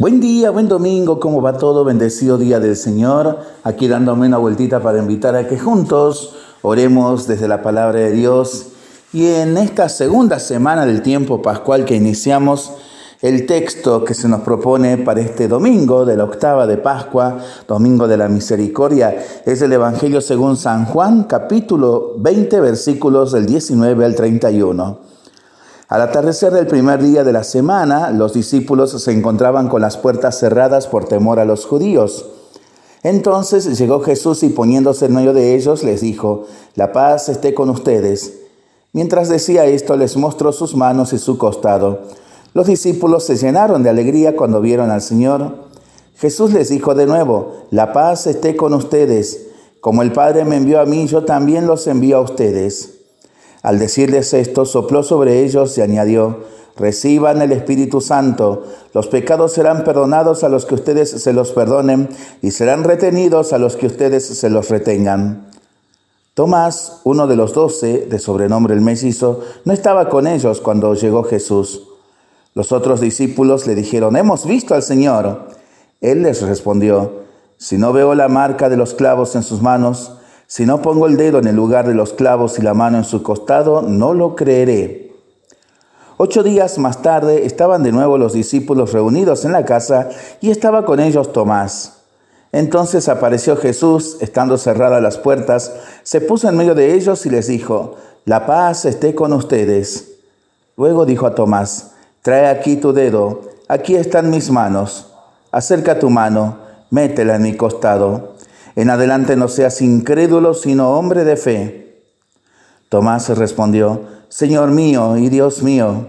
Buen día, buen domingo, ¿cómo va todo? Bendecido día del Señor. Aquí dándome una vueltita para invitar a que juntos oremos desde la palabra de Dios. Y en esta segunda semana del tiempo pascual que iniciamos, el texto que se nos propone para este domingo de la octava de Pascua, domingo de la misericordia, es el Evangelio según San Juan, capítulo 20, versículos del 19 al 31. Al atardecer del primer día de la semana, los discípulos se encontraban con las puertas cerradas por temor a los judíos. Entonces llegó Jesús y poniéndose en medio de ellos les dijo, La paz esté con ustedes. Mientras decía esto les mostró sus manos y su costado. Los discípulos se llenaron de alegría cuando vieron al Señor. Jesús les dijo de nuevo, La paz esté con ustedes. Como el Padre me envió a mí, yo también los envío a ustedes. Al decirles esto, sopló sobre ellos y añadió, reciban el Espíritu Santo, los pecados serán perdonados a los que ustedes se los perdonen y serán retenidos a los que ustedes se los retengan. Tomás, uno de los doce, de sobrenombre el Mesizo, no estaba con ellos cuando llegó Jesús. Los otros discípulos le dijeron, hemos visto al Señor. Él les respondió, si no veo la marca de los clavos en sus manos, si no pongo el dedo en el lugar de los clavos y la mano en su costado, no lo creeré. Ocho días más tarde estaban de nuevo los discípulos reunidos en la casa y estaba con ellos Tomás. Entonces apareció Jesús, estando cerradas las puertas, se puso en medio de ellos y les dijo, La paz esté con ustedes. Luego dijo a Tomás, Trae aquí tu dedo, aquí están mis manos, acerca tu mano, métela en mi costado en adelante no seas incrédulo, sino hombre de fe. Tomás respondió, Señor mío y Dios mío.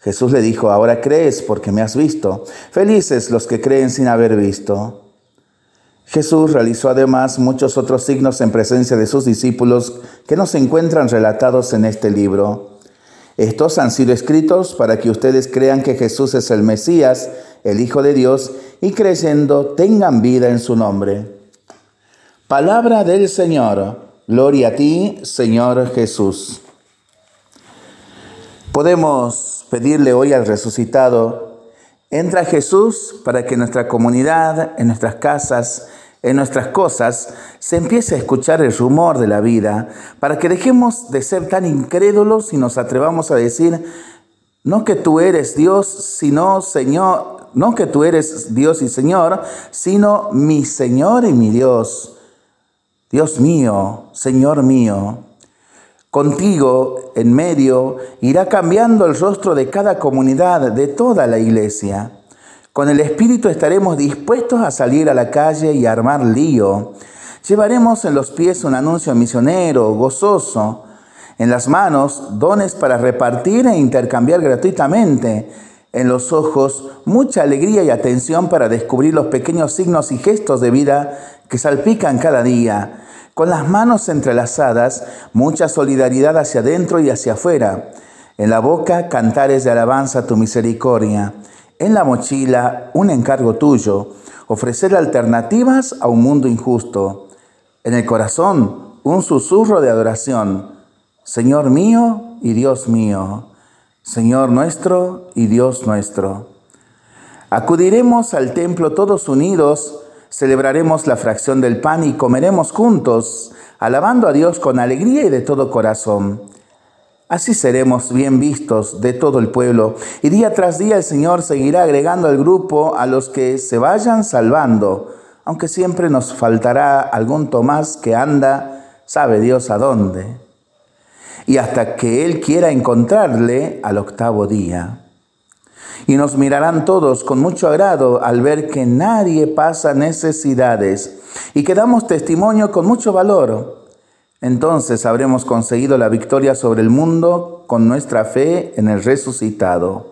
Jesús le dijo, ahora crees porque me has visto. Felices los que creen sin haber visto. Jesús realizó además muchos otros signos en presencia de sus discípulos que no se encuentran relatados en este libro. Estos han sido escritos para que ustedes crean que Jesús es el Mesías, el Hijo de Dios, y creyendo tengan vida en su nombre. Palabra del Señor. Gloria a ti, Señor Jesús. Podemos pedirle hoy al resucitado, entra Jesús para que en nuestra comunidad, en nuestras casas, en nuestras cosas, se empiece a escuchar el rumor de la vida, para que dejemos de ser tan incrédulos y nos atrevamos a decir, no que tú eres Dios, sino Señor, no que tú eres Dios y Señor, sino mi Señor y mi Dios. Dios mío, Señor mío, contigo en medio irá cambiando el rostro de cada comunidad, de toda la iglesia. Con el Espíritu estaremos dispuestos a salir a la calle y armar lío. Llevaremos en los pies un anuncio misionero, gozoso, en las manos dones para repartir e intercambiar gratuitamente, en los ojos mucha alegría y atención para descubrir los pequeños signos y gestos de vida que salpican cada día con las manos entrelazadas, mucha solidaridad hacia adentro y hacia afuera. En la boca, cantares de alabanza a tu misericordia. En la mochila, un encargo tuyo, ofrecer alternativas a un mundo injusto. En el corazón, un susurro de adoración. Señor mío y Dios mío. Señor nuestro y Dios nuestro. Acudiremos al templo todos unidos celebraremos la fracción del pan y comeremos juntos, alabando a Dios con alegría y de todo corazón. Así seremos bien vistos de todo el pueblo y día tras día el Señor seguirá agregando al grupo a los que se vayan salvando, aunque siempre nos faltará algún Tomás que anda, sabe Dios a dónde, y hasta que Él quiera encontrarle al octavo día y nos mirarán todos con mucho agrado al ver que nadie pasa necesidades y que damos testimonio con mucho valor. Entonces habremos conseguido la victoria sobre el mundo con nuestra fe en el resucitado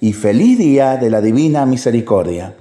y feliz día de la Divina Misericordia.